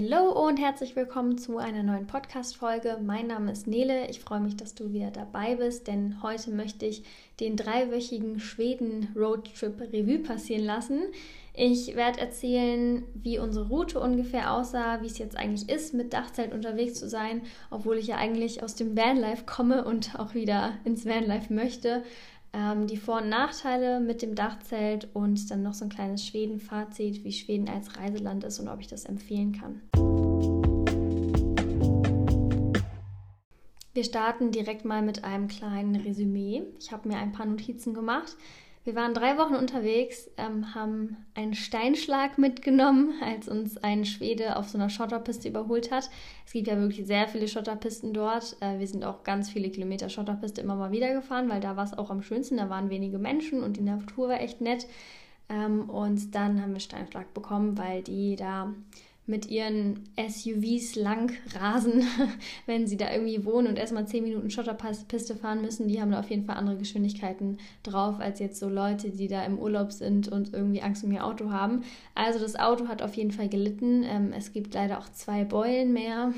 Hallo und herzlich willkommen zu einer neuen Podcast-Folge. Mein Name ist Nele. Ich freue mich, dass du wieder dabei bist, denn heute möchte ich den dreiwöchigen Schweden-Roadtrip Revue passieren lassen. Ich werde erzählen, wie unsere Route ungefähr aussah, wie es jetzt eigentlich ist, mit Dachzelt unterwegs zu sein, obwohl ich ja eigentlich aus dem Vanlife komme und auch wieder ins Vanlife möchte ähm, die Vor- und Nachteile mit dem Dachzelt und dann noch so ein kleines Schweden-Fazit, wie Schweden als Reiseland ist und ob ich das empfehlen kann. Wir starten direkt mal mit einem kleinen Resümee. Ich habe mir ein paar Notizen gemacht. Wir waren drei Wochen unterwegs, ähm, haben einen Steinschlag mitgenommen, als uns ein Schwede auf so einer Schotterpiste überholt hat. Es gibt ja wirklich sehr viele Schotterpisten dort. Äh, wir sind auch ganz viele Kilometer Schotterpiste immer mal wieder gefahren, weil da war es auch am schönsten. Da waren wenige Menschen und die Natur war echt nett. Ähm, und dann haben wir Steinschlag bekommen, weil die da mit ihren SUVs lang rasen, wenn sie da irgendwie wohnen und erstmal 10 Minuten Schotterpiste fahren müssen. Die haben da auf jeden Fall andere Geschwindigkeiten drauf als jetzt so Leute, die da im Urlaub sind und irgendwie Angst um ihr Auto haben. Also das Auto hat auf jeden Fall gelitten. Ähm, es gibt leider auch zwei Beulen mehr.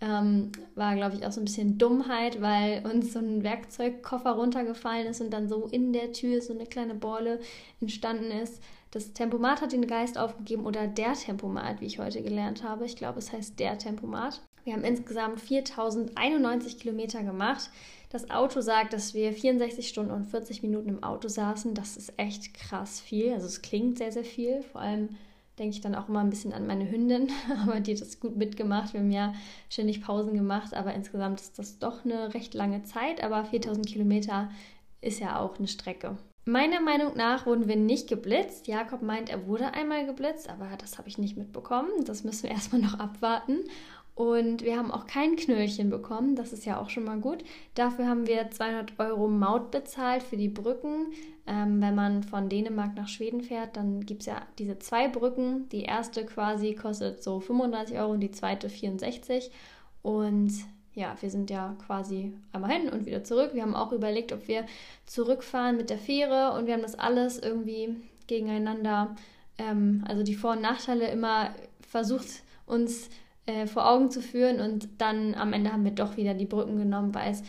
Ähm, war, glaube ich, auch so ein bisschen Dummheit, weil uns so ein Werkzeugkoffer runtergefallen ist und dann so in der Tür so eine kleine Beule entstanden ist. Das Tempomat hat den Geist aufgegeben oder der Tempomat, wie ich heute gelernt habe. Ich glaube, es heißt der Tempomat. Wir haben insgesamt 4091 Kilometer gemacht. Das Auto sagt, dass wir 64 Stunden und 40 Minuten im Auto saßen. Das ist echt krass viel. Also es klingt sehr, sehr viel. Vor allem denke ich dann auch immer ein bisschen an meine Hündin, aber die hat das gut mitgemacht. Wir haben ja ständig Pausen gemacht, aber insgesamt ist das doch eine recht lange Zeit. Aber 4000 Kilometer ist ja auch eine Strecke. Meiner Meinung nach wurden wir nicht geblitzt. Jakob meint, er wurde einmal geblitzt, aber das habe ich nicht mitbekommen. Das müssen wir erstmal noch abwarten. Und wir haben auch kein Knöllchen bekommen, das ist ja auch schon mal gut. Dafür haben wir 200 Euro Maut bezahlt für die Brücken. Ähm, wenn man von Dänemark nach Schweden fährt, dann gibt es ja diese zwei Brücken. Die erste quasi kostet so 35 Euro und die zweite 64. Und ja, wir sind ja quasi einmal hin und wieder zurück. Wir haben auch überlegt, ob wir zurückfahren mit der Fähre und wir haben das alles irgendwie gegeneinander, ähm, also die Vor- und Nachteile immer versucht, uns äh, vor Augen zu führen und dann am Ende haben wir doch wieder die Brücken genommen, weil es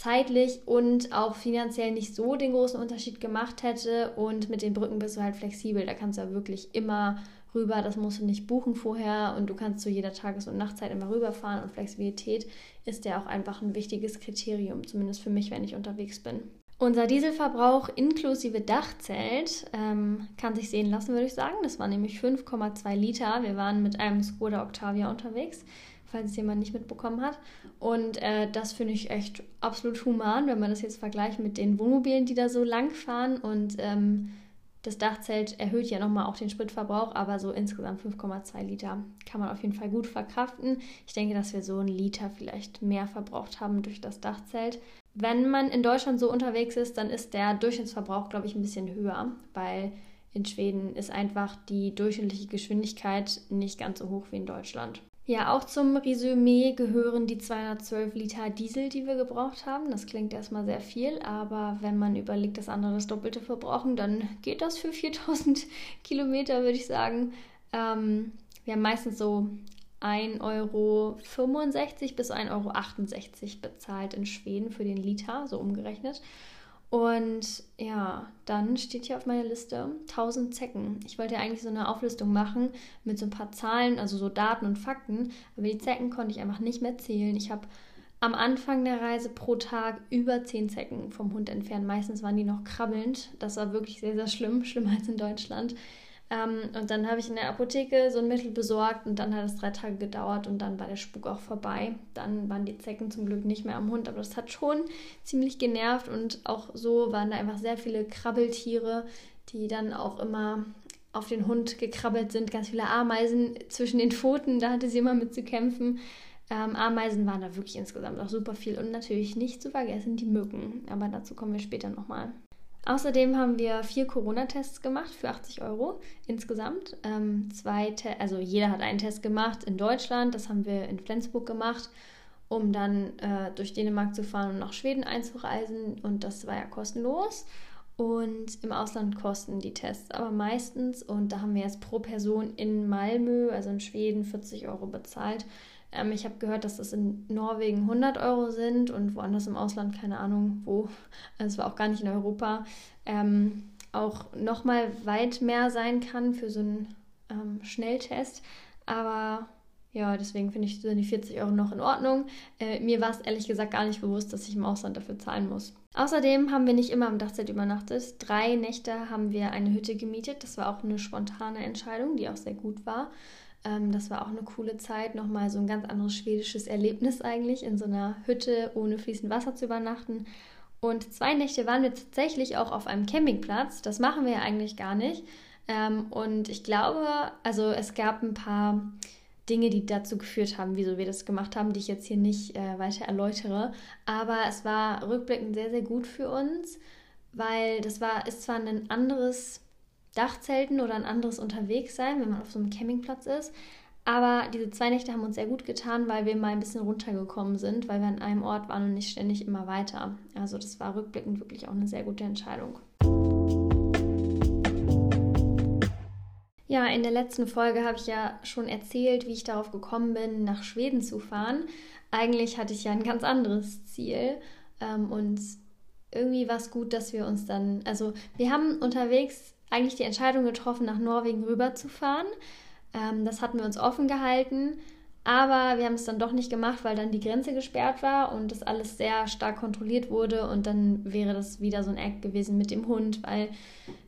zeitlich und auch finanziell nicht so den großen Unterschied gemacht hätte. Und mit den Brücken bist du halt flexibel, da kannst du ja wirklich immer rüber, das musst du nicht buchen vorher. Und du kannst zu jeder Tages- und Nachtzeit immer rüberfahren. Und Flexibilität ist ja auch einfach ein wichtiges Kriterium, zumindest für mich, wenn ich unterwegs bin. Unser Dieselverbrauch inklusive Dachzelt ähm, kann sich sehen lassen, würde ich sagen. Das war nämlich 5,2 Liter. Wir waren mit einem Skoda Octavia unterwegs, falls es jemand nicht mitbekommen hat. Und äh, das finde ich echt absolut human, wenn man das jetzt vergleicht mit den Wohnmobilen, die da so lang fahren. Und ähm, das Dachzelt erhöht ja nochmal auch den Spritverbrauch, aber so insgesamt 5,2 Liter kann man auf jeden Fall gut verkraften. Ich denke, dass wir so einen Liter vielleicht mehr verbraucht haben durch das Dachzelt. Wenn man in Deutschland so unterwegs ist, dann ist der Durchschnittsverbrauch, glaube ich, ein bisschen höher, weil in Schweden ist einfach die durchschnittliche Geschwindigkeit nicht ganz so hoch wie in Deutschland. Ja, auch zum Resümee gehören die 212 Liter Diesel, die wir gebraucht haben. Das klingt erstmal sehr viel, aber wenn man überlegt, dass andere das Doppelte verbrauchen, dann geht das für 4000 Kilometer, würde ich sagen. Ähm, wir haben meistens so 1,65 Euro bis 1,68 Euro bezahlt in Schweden für den Liter, so umgerechnet. Und ja, dann steht hier auf meiner Liste 1000 Zecken. Ich wollte ja eigentlich so eine Auflistung machen mit so ein paar Zahlen, also so Daten und Fakten, aber die Zecken konnte ich einfach nicht mehr zählen. Ich habe am Anfang der Reise pro Tag über 10 Zecken vom Hund entfernt. Meistens waren die noch krabbelnd. Das war wirklich sehr, sehr schlimm, schlimmer als in Deutschland. Ähm, und dann habe ich in der Apotheke so ein Mittel besorgt und dann hat es drei Tage gedauert und dann war der Spuk auch vorbei. Dann waren die Zecken zum Glück nicht mehr am Hund, aber das hat schon ziemlich genervt und auch so waren da einfach sehr viele Krabbeltiere, die dann auch immer auf den Hund gekrabbelt sind. Ganz viele Ameisen zwischen den Pfoten, da hatte sie immer mit zu kämpfen. Ähm, Ameisen waren da wirklich insgesamt auch super viel und natürlich nicht zu vergessen die Mücken. Aber dazu kommen wir später nochmal. Außerdem haben wir vier Corona-Tests gemacht für 80 Euro insgesamt. Ähm, zwei also jeder hat einen Test gemacht in Deutschland, das haben wir in Flensburg gemacht, um dann äh, durch Dänemark zu fahren und nach Schweden einzureisen. Und das war ja kostenlos. Und im Ausland kosten die Tests aber meistens. Und da haben wir jetzt pro Person in Malmö, also in Schweden, 40 Euro bezahlt. Ähm, ich habe gehört, dass das in Norwegen 100 Euro sind und woanders im Ausland, keine Ahnung wo, also es war auch gar nicht in Europa, ähm, auch nochmal weit mehr sein kann für so einen ähm, Schnelltest. Aber ja, deswegen finde ich, sind die 40 Euro noch in Ordnung. Äh, mir war es ehrlich gesagt gar nicht bewusst, dass ich im Ausland dafür zahlen muss. Außerdem haben wir nicht immer am Dachzelt übernachtet. Drei Nächte haben wir eine Hütte gemietet. Das war auch eine spontane Entscheidung, die auch sehr gut war. Ähm, das war auch eine coole Zeit, nochmal so ein ganz anderes schwedisches Erlebnis eigentlich, in so einer Hütte ohne fließend Wasser zu übernachten. Und zwei Nächte waren wir tatsächlich auch auf einem Campingplatz. Das machen wir ja eigentlich gar nicht. Ähm, und ich glaube, also es gab ein paar Dinge, die dazu geführt haben, wieso wir das gemacht haben, die ich jetzt hier nicht äh, weiter erläutere. Aber es war rückblickend sehr, sehr gut für uns, weil das war, ist zwar ein anderes Dachzelten oder ein anderes Unterwegssein, wenn man auf so einem Campingplatz ist. Aber diese zwei Nächte haben uns sehr gut getan, weil wir mal ein bisschen runtergekommen sind, weil wir an einem Ort waren und nicht ständig immer weiter. Also das war rückblickend wirklich auch eine sehr gute Entscheidung. Ja, in der letzten Folge habe ich ja schon erzählt, wie ich darauf gekommen bin, nach Schweden zu fahren. Eigentlich hatte ich ja ein ganz anderes Ziel ähm, und irgendwie war es gut, dass wir uns dann, also wir haben unterwegs eigentlich die Entscheidung getroffen, nach Norwegen rüberzufahren. Ähm, das hatten wir uns offen gehalten, aber wir haben es dann doch nicht gemacht, weil dann die Grenze gesperrt war und das alles sehr stark kontrolliert wurde. Und dann wäre das wieder so ein Act gewesen mit dem Hund, weil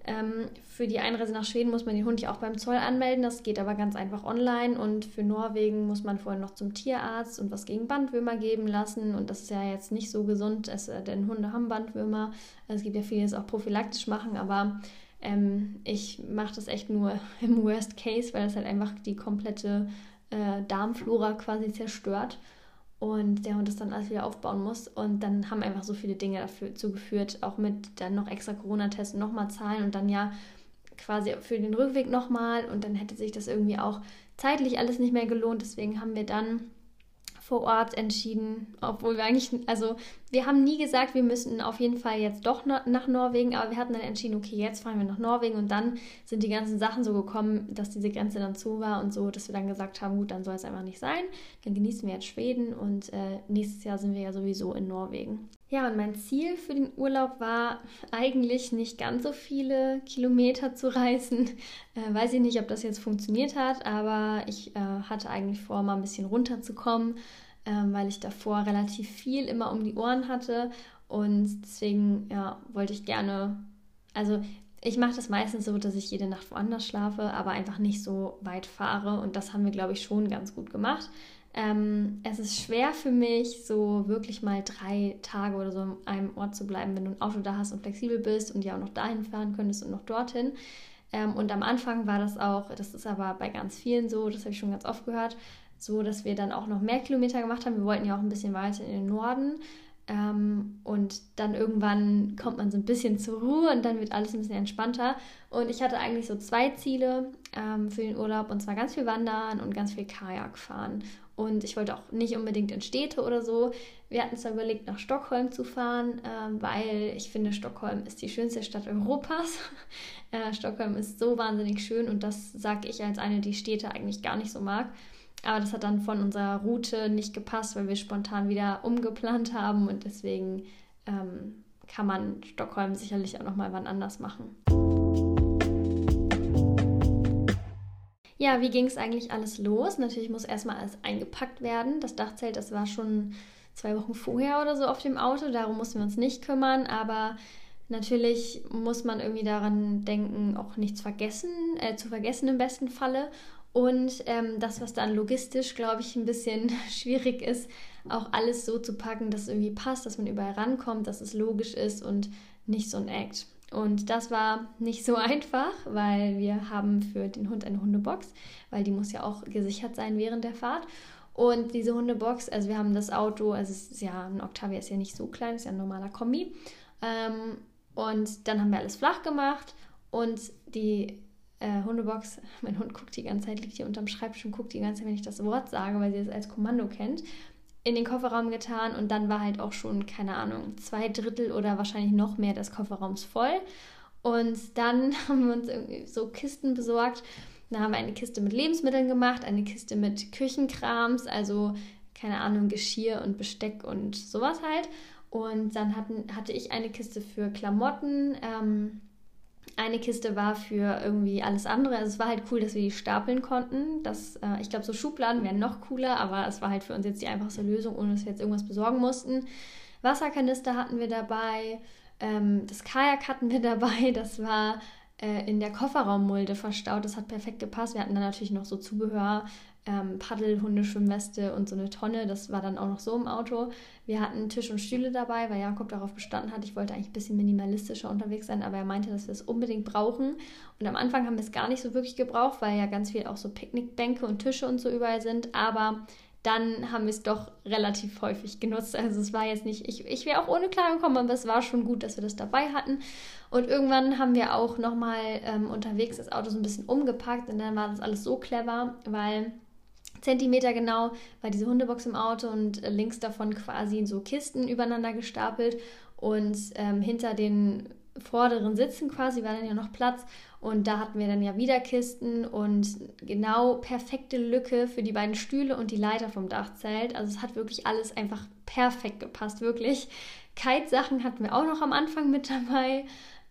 ähm, für die Einreise nach Schweden muss man den Hund ja auch beim Zoll anmelden. Das geht aber ganz einfach online. Und für Norwegen muss man vorher noch zum Tierarzt und was gegen Bandwürmer geben lassen. Und das ist ja jetzt nicht so gesund, es, denn Hunde haben Bandwürmer. Also es gibt ja viele, die es auch prophylaktisch machen, aber ähm, ich mache das echt nur im Worst Case, weil das halt einfach die komplette äh, Darmflora quasi zerstört und der Hund das dann alles wieder aufbauen muss. Und dann haben einfach so viele Dinge dazu geführt, auch mit dann noch extra Corona-Testen nochmal zahlen und dann ja quasi für den Rückweg nochmal und dann hätte sich das irgendwie auch zeitlich alles nicht mehr gelohnt. Deswegen haben wir dann vor Ort entschieden, obwohl wir eigentlich, also wir haben nie gesagt, wir müssen auf jeden Fall jetzt doch nach Norwegen, aber wir hatten dann entschieden, okay, jetzt fahren wir nach Norwegen und dann sind die ganzen Sachen so gekommen, dass diese Grenze dann zu war und so, dass wir dann gesagt haben, gut, dann soll es einfach nicht sein, dann genießen wir jetzt Schweden und äh, nächstes Jahr sind wir ja sowieso in Norwegen. Ja, und mein Ziel für den Urlaub war eigentlich nicht ganz so viele Kilometer zu reisen. Äh, weiß ich nicht, ob das jetzt funktioniert hat, aber ich äh, hatte eigentlich vor, mal ein bisschen runterzukommen ähm, weil ich davor relativ viel immer um die Ohren hatte. Und deswegen ja, wollte ich gerne, also ich mache das meistens so, dass ich jede Nacht woanders schlafe, aber einfach nicht so weit fahre. Und das haben wir, glaube ich, schon ganz gut gemacht. Ähm, es ist schwer für mich, so wirklich mal drei Tage oder so an einem Ort zu bleiben, wenn du ein Auto da hast und flexibel bist und ja auch noch dahin fahren könntest und noch dorthin. Ähm, und am Anfang war das auch, das ist aber bei ganz vielen so, das habe ich schon ganz oft gehört, so dass wir dann auch noch mehr Kilometer gemacht haben. Wir wollten ja auch ein bisschen weiter in den Norden. Ähm, und dann irgendwann kommt man so ein bisschen zur Ruhe und dann wird alles ein bisschen entspannter. Und ich hatte eigentlich so zwei Ziele ähm, für den Urlaub und zwar ganz viel Wandern und ganz viel Kajak fahren. Und ich wollte auch nicht unbedingt in Städte oder so. Wir hatten zwar überlegt, nach Stockholm zu fahren, äh, weil ich finde, Stockholm ist die schönste Stadt Europas. äh, Stockholm ist so wahnsinnig schön und das sage ich als eine, die Städte eigentlich gar nicht so mag. Aber das hat dann von unserer Route nicht gepasst, weil wir spontan wieder umgeplant haben und deswegen ähm, kann man Stockholm sicherlich auch nochmal wann anders machen. Ja, wie ging es eigentlich alles los? Natürlich muss erstmal alles eingepackt werden. Das Dachzelt, das war schon zwei Wochen vorher oder so auf dem Auto, darum mussten wir uns nicht kümmern, aber natürlich muss man irgendwie daran denken, auch nichts vergessen, äh, zu vergessen im besten Falle. Und ähm, das, was dann logistisch, glaube ich, ein bisschen schwierig ist, auch alles so zu packen, dass es irgendwie passt, dass man überall rankommt, dass es logisch ist und nicht so ein Act. Und das war nicht so einfach, weil wir haben für den Hund eine Hundebox, weil die muss ja auch gesichert sein während der Fahrt. Und diese Hundebox, also wir haben das Auto, also es ist ja ein Octavia ist ja nicht so klein, ist ja ein normaler Kombi. Ähm, Und dann haben wir alles flach gemacht und die äh, Hundebox, mein Hund guckt die ganze Zeit, liegt hier unterm Schreibtisch und guckt die ganze Zeit, wenn ich das Wort sage, weil sie es als Kommando kennt, in den Kofferraum getan und dann war halt auch schon, keine Ahnung, zwei Drittel oder wahrscheinlich noch mehr des Kofferraums voll. Und dann haben wir uns irgendwie so Kisten besorgt. Da haben wir eine Kiste mit Lebensmitteln gemacht, eine Kiste mit Küchenkrams, also keine Ahnung, Geschirr und Besteck und sowas halt. Und dann hatten, hatte ich eine Kiste für Klamotten. Ähm, eine Kiste war für irgendwie alles andere. Also es war halt cool, dass wir die stapeln konnten. Das, äh, ich glaube, so Schubladen wären noch cooler, aber es war halt für uns jetzt die einfachste Lösung, ohne dass wir jetzt irgendwas besorgen mussten. Wasserkanister hatten wir dabei. Ähm, das Kajak hatten wir dabei. Das war äh, in der Kofferraummulde verstaut. Das hat perfekt gepasst. Wir hatten dann natürlich noch so Zubehör, ähm, Paddel, Hundeschwimmweste und so eine Tonne. Das war dann auch noch so im Auto. Wir hatten Tisch und Stühle dabei, weil Jakob darauf bestanden hat. Ich wollte eigentlich ein bisschen minimalistischer unterwegs sein, aber er meinte, dass wir es unbedingt brauchen. Und am Anfang haben wir es gar nicht so wirklich gebraucht, weil ja ganz viel auch so Picknickbänke und Tische und so überall sind. Aber dann haben wir es doch relativ häufig genutzt. Also es war jetzt nicht, ich, ich wäre auch ohne klar gekommen, aber es war schon gut, dass wir das dabei hatten. Und irgendwann haben wir auch nochmal ähm, unterwegs das Auto so ein bisschen umgepackt und dann war das alles so clever, weil Zentimeter genau war diese Hundebox im Auto und äh, links davon quasi so Kisten übereinander gestapelt und ähm, hinter den vorderen Sitzen quasi war dann ja noch Platz und da hatten wir dann ja wieder Kisten und genau perfekte Lücke für die beiden Stühle und die Leiter vom Dachzelt. Also es hat wirklich alles einfach perfekt gepasst, wirklich. Kite-Sachen hatten wir auch noch am Anfang mit dabei.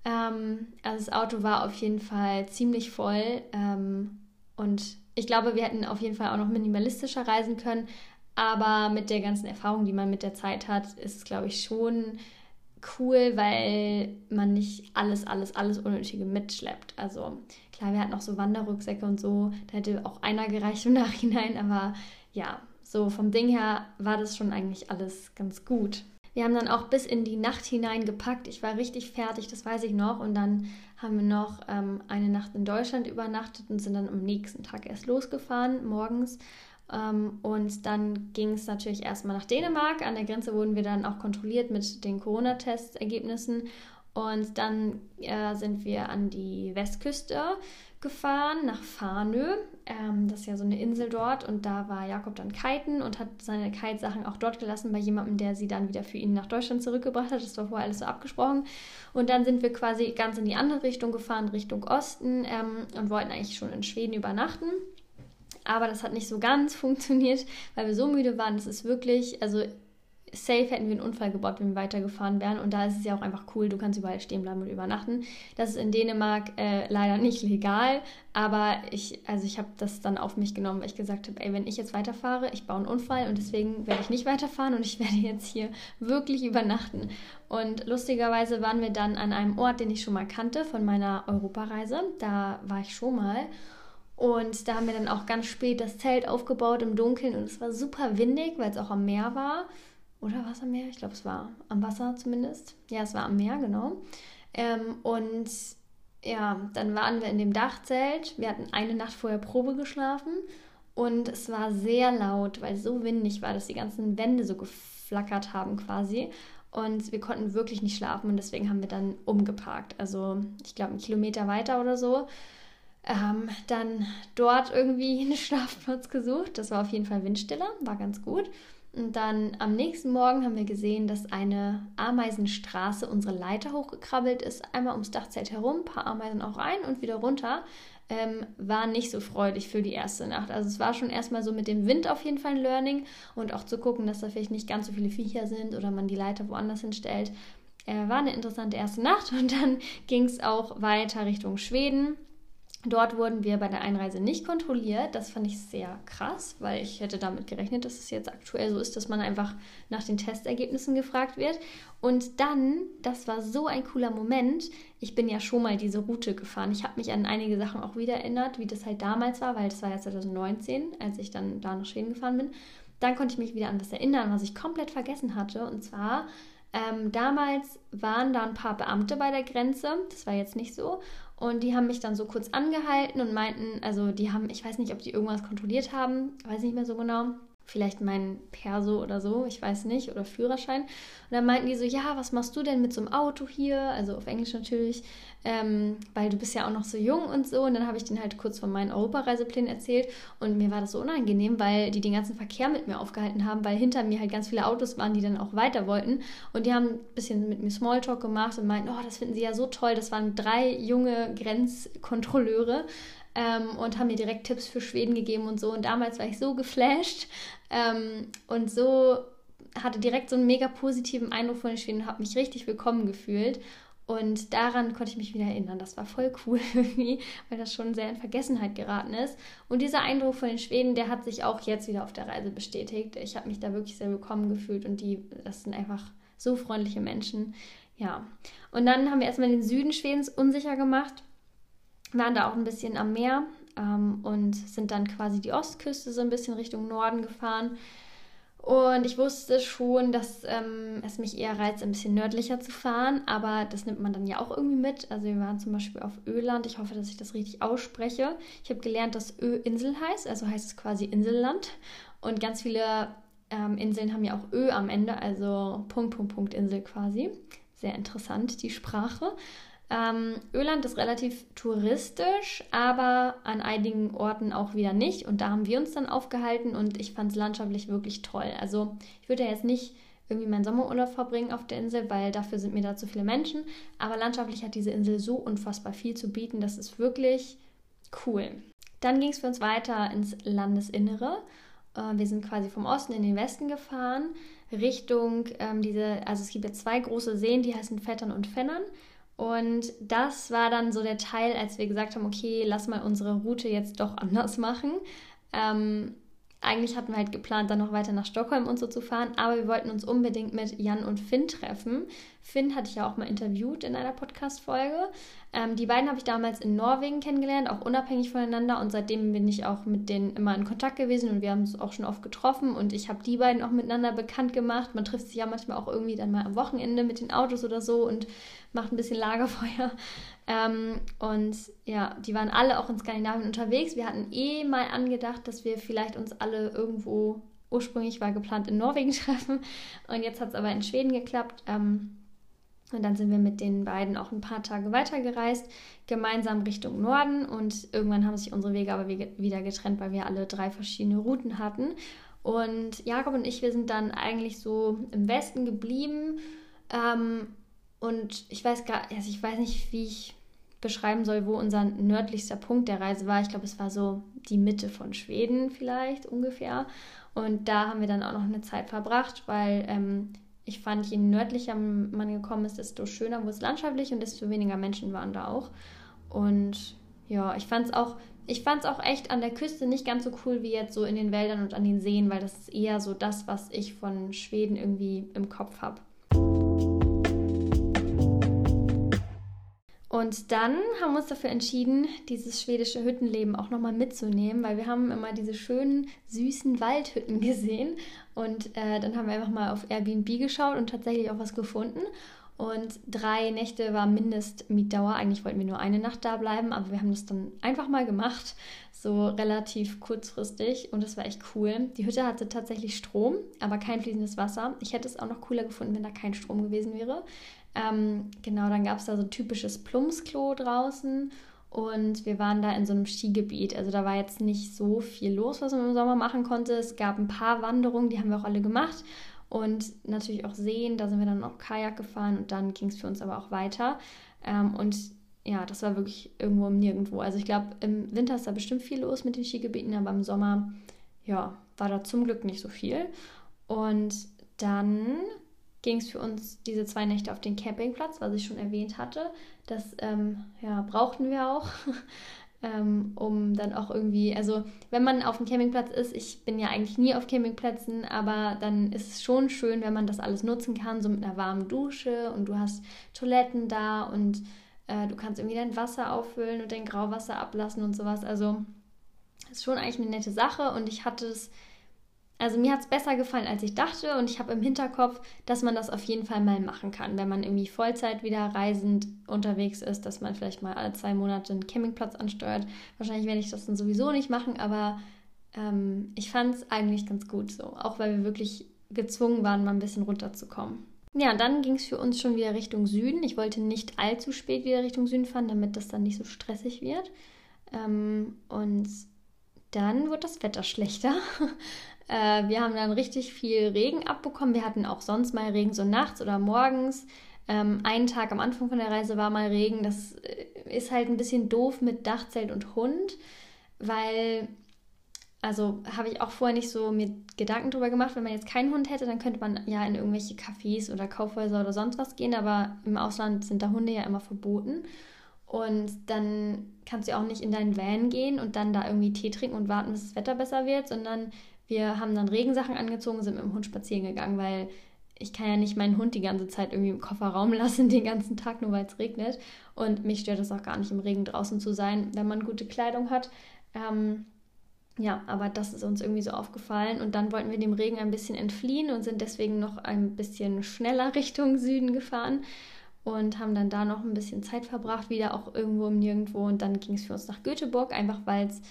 Ähm, also das Auto war auf jeden Fall ziemlich voll ähm, und ich glaube, wir hätten auf jeden Fall auch noch minimalistischer reisen können. Aber mit der ganzen Erfahrung, die man mit der Zeit hat, ist es, glaube ich, schon cool, weil man nicht alles, alles, alles Unnötige mitschleppt. Also klar, wir hatten auch so Wanderrucksäcke und so. Da hätte auch einer gereicht im Nachhinein. Aber ja, so vom Ding her war das schon eigentlich alles ganz gut. Wir haben dann auch bis in die Nacht hinein gepackt. Ich war richtig fertig, das weiß ich noch. Und dann haben wir noch ähm, eine Nacht in Deutschland übernachtet und sind dann am nächsten Tag erst losgefahren, morgens. Ähm, und dann ging es natürlich erstmal nach Dänemark. An der Grenze wurden wir dann auch kontrolliert mit den Corona-Testergebnissen. Und dann äh, sind wir an die Westküste gefahren nach Farnö. Ähm, das ist ja so eine Insel dort und da war Jakob dann kiten und hat seine Kite-Sachen auch dort gelassen bei jemandem, der sie dann wieder für ihn nach Deutschland zurückgebracht hat. Das war vorher alles so abgesprochen. Und dann sind wir quasi ganz in die andere Richtung gefahren, Richtung Osten ähm, und wollten eigentlich schon in Schweden übernachten. Aber das hat nicht so ganz funktioniert, weil wir so müde waren. Das ist wirklich, also safe hätten wir einen Unfall gebaut, wenn wir weitergefahren wären. Und da ist es ja auch einfach cool, du kannst überall stehen bleiben und übernachten. Das ist in Dänemark äh, leider nicht legal, aber ich, also ich habe das dann auf mich genommen, weil ich gesagt habe, ey, wenn ich jetzt weiterfahre, ich baue einen Unfall und deswegen werde ich nicht weiterfahren und ich werde jetzt hier wirklich übernachten. Und lustigerweise waren wir dann an einem Ort, den ich schon mal kannte von meiner Europareise. Da war ich schon mal. Und da haben wir dann auch ganz spät das Zelt aufgebaut im Dunkeln und es war super windig, weil es auch am Meer war. Oder war es am Meer? Ich glaube, es war am Wasser zumindest. Ja, es war am Meer, genau. Ähm, und ja, dann waren wir in dem Dachzelt. Wir hatten eine Nacht vorher Probe geschlafen und es war sehr laut, weil es so windig war, dass die ganzen Wände so geflackert haben quasi. Und wir konnten wirklich nicht schlafen und deswegen haben wir dann umgeparkt. Also ich glaube einen Kilometer weiter oder so. Ähm, dann dort irgendwie einen Schlafplatz gesucht. Das war auf jeden Fall windstiller, war ganz gut. Und dann am nächsten Morgen haben wir gesehen, dass eine Ameisenstraße unsere Leiter hochgekrabbelt ist, einmal ums Dachzelt herum, paar Ameisen auch rein und wieder runter. Ähm, war nicht so freudig für die erste Nacht. Also es war schon erstmal so mit dem Wind auf jeden Fall ein Learning und auch zu gucken, dass da vielleicht nicht ganz so viele Viecher sind oder man die Leiter woanders hinstellt. Äh, war eine interessante erste Nacht und dann ging es auch weiter Richtung Schweden. Dort wurden wir bei der Einreise nicht kontrolliert. Das fand ich sehr krass, weil ich hätte damit gerechnet, dass es jetzt aktuell so ist, dass man einfach nach den Testergebnissen gefragt wird. Und dann, das war so ein cooler Moment. Ich bin ja schon mal diese Route gefahren. Ich habe mich an einige Sachen auch wieder erinnert, wie das halt damals war, weil das war ja 2019, als ich dann da nach Schweden gefahren bin. Dann konnte ich mich wieder an was erinnern, was ich komplett vergessen hatte. Und zwar ähm, damals waren da ein paar Beamte bei der Grenze, das war jetzt nicht so. Und die haben mich dann so kurz angehalten und meinten, also die haben, ich weiß nicht, ob die irgendwas kontrolliert haben, weiß nicht mehr so genau. Vielleicht mein Perso oder so, ich weiß nicht, oder Führerschein. Und dann meinten die so, ja, was machst du denn mit so einem Auto hier? Also auf Englisch natürlich, ähm, weil du bist ja auch noch so jung und so. Und dann habe ich denen halt kurz von meinen Europareiseplänen erzählt und mir war das so unangenehm, weil die den ganzen Verkehr mit mir aufgehalten haben, weil hinter mir halt ganz viele Autos waren, die dann auch weiter wollten. Und die haben ein bisschen mit mir Smalltalk gemacht und meinten, oh, das finden sie ja so toll. Das waren drei junge Grenzkontrolleure ähm, und haben mir direkt Tipps für Schweden gegeben und so. Und damals war ich so geflasht ähm, und so hatte direkt so einen mega positiven Eindruck von den Schweden und habe mich richtig willkommen gefühlt. Und daran konnte ich mich wieder erinnern. Das war voll cool irgendwie, weil das schon sehr in Vergessenheit geraten ist. Und dieser Eindruck von den Schweden, der hat sich auch jetzt wieder auf der Reise bestätigt. Ich habe mich da wirklich sehr willkommen gefühlt und die, das sind einfach so freundliche Menschen. Ja. Und dann haben wir erstmal den Süden Schwedens unsicher gemacht waren da auch ein bisschen am Meer ähm, und sind dann quasi die Ostküste so ein bisschen Richtung Norden gefahren. Und ich wusste schon, dass ähm, es mich eher reizt, ein bisschen nördlicher zu fahren, aber das nimmt man dann ja auch irgendwie mit. Also wir waren zum Beispiel auf Öland. Ich hoffe, dass ich das richtig ausspreche. Ich habe gelernt, dass Ö Insel heißt, also heißt es quasi Inselland. Und ganz viele ähm, Inseln haben ja auch Ö am Ende, also Punkt, Punkt, Punkt Insel quasi. Sehr interessant, die Sprache. Ähm, Öland ist relativ touristisch, aber an einigen Orten auch wieder nicht. Und da haben wir uns dann aufgehalten und ich fand es landschaftlich wirklich toll. Also ich würde ja jetzt nicht irgendwie meinen Sommerurlaub verbringen auf der Insel, weil dafür sind mir da zu viele Menschen. Aber landschaftlich hat diese Insel so unfassbar viel zu bieten. Das ist wirklich cool. Dann ging es für uns weiter ins Landesinnere. Äh, wir sind quasi vom Osten in den Westen gefahren, Richtung ähm, diese, also es gibt ja zwei große Seen, die heißen Vettern und Fennern. Und das war dann so der Teil, als wir gesagt haben, okay, lass mal unsere Route jetzt doch anders machen. Ähm, eigentlich hatten wir halt geplant, dann noch weiter nach Stockholm und so zu fahren, aber wir wollten uns unbedingt mit Jan und Finn treffen. Finn hatte ich ja auch mal interviewt in einer Podcast-Folge. Ähm, die beiden habe ich damals in Norwegen kennengelernt, auch unabhängig voneinander und seitdem bin ich auch mit denen immer in Kontakt gewesen und wir haben uns auch schon oft getroffen und ich habe die beiden auch miteinander bekannt gemacht. Man trifft sich ja manchmal auch irgendwie dann mal am Wochenende mit den Autos oder so und macht ein bisschen Lagerfeuer. Ähm, und ja, die waren alle auch in Skandinavien unterwegs. Wir hatten eh mal angedacht, dass wir vielleicht uns alle irgendwo, ursprünglich war geplant, in Norwegen treffen. Und jetzt hat es aber in Schweden geklappt. Ähm, und dann sind wir mit den beiden auch ein paar Tage weitergereist, gemeinsam Richtung Norden. Und irgendwann haben sich unsere Wege aber wieder getrennt, weil wir alle drei verschiedene Routen hatten. Und Jakob und ich, wir sind dann eigentlich so im Westen geblieben. Ähm, und ich weiß gar, also ich weiß nicht, wie ich beschreiben soll, wo unser nördlichster Punkt der Reise war. Ich glaube, es war so die Mitte von Schweden vielleicht ungefähr. Und da haben wir dann auch noch eine Zeit verbracht, weil ähm, ich fand, je nördlicher man gekommen ist, desto schöner wurde es landschaftlich und desto weniger Menschen waren da auch. Und ja, ich fand es auch, ich fand es auch echt an der Küste nicht ganz so cool wie jetzt so in den Wäldern und an den Seen, weil das ist eher so das, was ich von Schweden irgendwie im Kopf habe. Und dann haben wir uns dafür entschieden, dieses schwedische Hüttenleben auch nochmal mitzunehmen, weil wir haben immer diese schönen, süßen Waldhütten gesehen. Und äh, dann haben wir einfach mal auf Airbnb geschaut und tatsächlich auch was gefunden. Und drei Nächte war Mindestmietdauer. Eigentlich wollten wir nur eine Nacht da bleiben, aber wir haben das dann einfach mal gemacht, so relativ kurzfristig. Und das war echt cool. Die Hütte hatte tatsächlich Strom, aber kein fließendes Wasser. Ich hätte es auch noch cooler gefunden, wenn da kein Strom gewesen wäre. Ähm, genau, dann gab es da so ein typisches Plumpsklo draußen und wir waren da in so einem Skigebiet. Also da war jetzt nicht so viel los, was man im Sommer machen konnte. Es gab ein paar Wanderungen, die haben wir auch alle gemacht. Und natürlich auch Seen, da sind wir dann auch Kajak gefahren und dann ging es für uns aber auch weiter. Ähm, und ja, das war wirklich irgendwo im Nirgendwo. Also ich glaube, im Winter ist da bestimmt viel los mit den Skigebieten, aber im Sommer, ja, war da zum Glück nicht so viel. Und dann ging es für uns diese zwei Nächte auf den Campingplatz, was ich schon erwähnt hatte. Das ähm, ja, brauchten wir auch, ähm, um dann auch irgendwie, also wenn man auf dem Campingplatz ist, ich bin ja eigentlich nie auf Campingplätzen, aber dann ist es schon schön, wenn man das alles nutzen kann, so mit einer warmen Dusche und du hast Toiletten da und äh, du kannst irgendwie dein Wasser auffüllen und dein Grauwasser ablassen und sowas. Also ist schon eigentlich eine nette Sache und ich hatte es also mir hat es besser gefallen, als ich dachte und ich habe im Hinterkopf, dass man das auf jeden Fall mal machen kann, wenn man irgendwie Vollzeit wieder reisend unterwegs ist, dass man vielleicht mal alle zwei Monate einen Campingplatz ansteuert. Wahrscheinlich werde ich das dann sowieso nicht machen, aber ähm, ich fand es eigentlich ganz gut so, auch weil wir wirklich gezwungen waren, mal ein bisschen runterzukommen. Ja, dann ging es für uns schon wieder Richtung Süden. Ich wollte nicht allzu spät wieder Richtung Süden fahren, damit das dann nicht so stressig wird. Ähm, und dann wird das Wetter schlechter. äh, wir haben dann richtig viel Regen abbekommen. Wir hatten auch sonst mal Regen so nachts oder morgens. Ähm, einen Tag am Anfang von der Reise war mal Regen. Das äh, ist halt ein bisschen doof mit Dachzelt und Hund, weil, also habe ich auch vorher nicht so mir Gedanken drüber gemacht. Wenn man jetzt keinen Hund hätte, dann könnte man ja in irgendwelche Cafés oder Kaufhäuser oder sonst was gehen. Aber im Ausland sind da Hunde ja immer verboten. Und dann kannst du auch nicht in deinen Van gehen und dann da irgendwie Tee trinken und warten, bis das Wetter besser wird, sondern wir haben dann Regensachen angezogen sind mit dem Hund spazieren gegangen, weil ich kann ja nicht meinen Hund die ganze Zeit irgendwie im Kofferraum lassen, den ganzen Tag, nur weil es regnet. Und mich stört es auch gar nicht, im Regen draußen zu sein, wenn man gute Kleidung hat. Ähm, ja, aber das ist uns irgendwie so aufgefallen. Und dann wollten wir dem Regen ein bisschen entfliehen und sind deswegen noch ein bisschen schneller Richtung Süden gefahren und haben dann da noch ein bisschen Zeit verbracht, wieder auch irgendwo im Nirgendwo. Und dann ging es für uns nach Göteborg, einfach weil es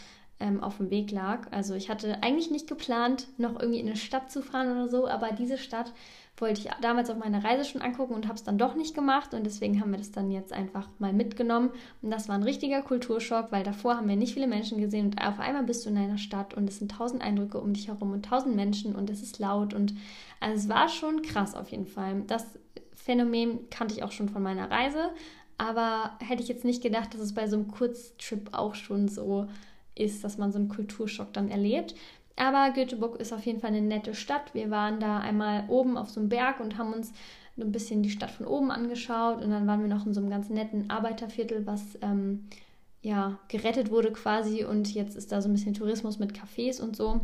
ähm, auf dem Weg lag. Also ich hatte eigentlich nicht geplant, noch irgendwie in eine Stadt zu fahren oder so, aber diese Stadt wollte ich damals auf meiner Reise schon angucken und habe es dann doch nicht gemacht und deswegen haben wir das dann jetzt einfach mal mitgenommen und das war ein richtiger Kulturschock, weil davor haben wir nicht viele Menschen gesehen und auf einmal bist du in einer Stadt und es sind tausend Eindrücke um dich herum und tausend Menschen und es ist laut und also es war schon krass auf jeden Fall. Das Phänomen kannte ich auch schon von meiner Reise, aber hätte ich jetzt nicht gedacht, dass es bei so einem Kurztrip auch schon so ist, dass man so einen Kulturschock dann erlebt. Aber Göteborg ist auf jeden Fall eine nette Stadt. Wir waren da einmal oben auf so einem Berg und haben uns ein bisschen die Stadt von oben angeschaut und dann waren wir noch in so einem ganz netten Arbeiterviertel, was ähm, ja gerettet wurde quasi und jetzt ist da so ein bisschen Tourismus mit Cafés und so.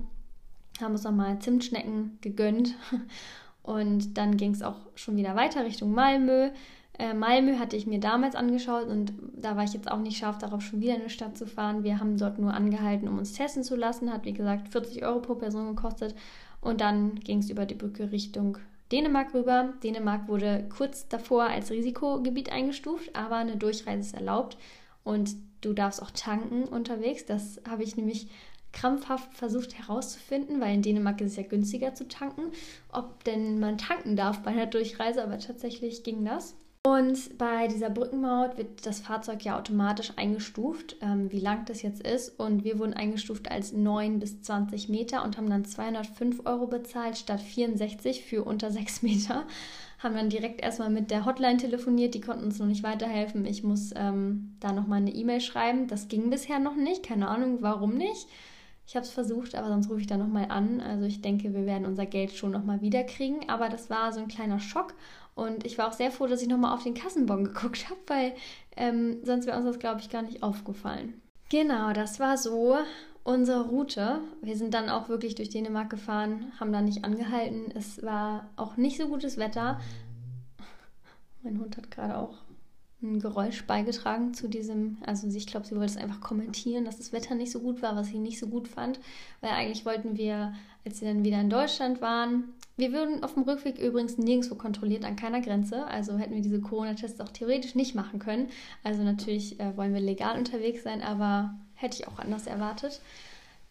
Haben uns nochmal Zimtschnecken gegönnt und dann ging es auch schon wieder weiter Richtung Malmö. Äh, Malmö hatte ich mir damals angeschaut und da war ich jetzt auch nicht scharf darauf, schon wieder in eine Stadt zu fahren. Wir haben dort nur angehalten, um uns testen zu lassen. Hat wie gesagt 40 Euro pro Person gekostet. Und dann ging es über die Brücke Richtung Dänemark rüber. Dänemark wurde kurz davor als Risikogebiet eingestuft, aber eine Durchreise ist erlaubt. Und du darfst auch tanken unterwegs. Das habe ich nämlich krampfhaft versucht herauszufinden, weil in Dänemark ist es ja günstiger zu tanken, ob denn man tanken darf bei einer Durchreise, aber tatsächlich ging das. Und bei dieser Brückenmaut wird das Fahrzeug ja automatisch eingestuft, ähm, wie lang das jetzt ist. Und wir wurden eingestuft als 9 bis 20 Meter und haben dann 205 Euro bezahlt statt 64 für unter 6 Meter. Haben dann direkt erstmal mit der Hotline telefoniert, die konnten uns noch nicht weiterhelfen. Ich muss ähm, da nochmal eine E-Mail schreiben. Das ging bisher noch nicht, keine Ahnung warum nicht. Ich habe es versucht, aber sonst rufe ich da nochmal an. Also ich denke, wir werden unser Geld schon nochmal wiederkriegen. Aber das war so ein kleiner Schock. Und ich war auch sehr froh, dass ich nochmal auf den Kassenbon geguckt habe, weil ähm, sonst wäre uns das, glaube ich, gar nicht aufgefallen. Genau, das war so unsere Route. Wir sind dann auch wirklich durch Dänemark gefahren, haben da nicht angehalten. Es war auch nicht so gutes Wetter. Mein Hund hat gerade auch ein Geräusch beigetragen zu diesem, also ich glaube, sie wollte es einfach kommentieren, dass das Wetter nicht so gut war, was sie nicht so gut fand, weil eigentlich wollten wir, als wir dann wieder in Deutschland waren, wir würden auf dem Rückweg übrigens nirgendwo kontrolliert, an keiner Grenze, also hätten wir diese Corona-Tests auch theoretisch nicht machen können. Also natürlich äh, wollen wir legal unterwegs sein, aber hätte ich auch anders erwartet.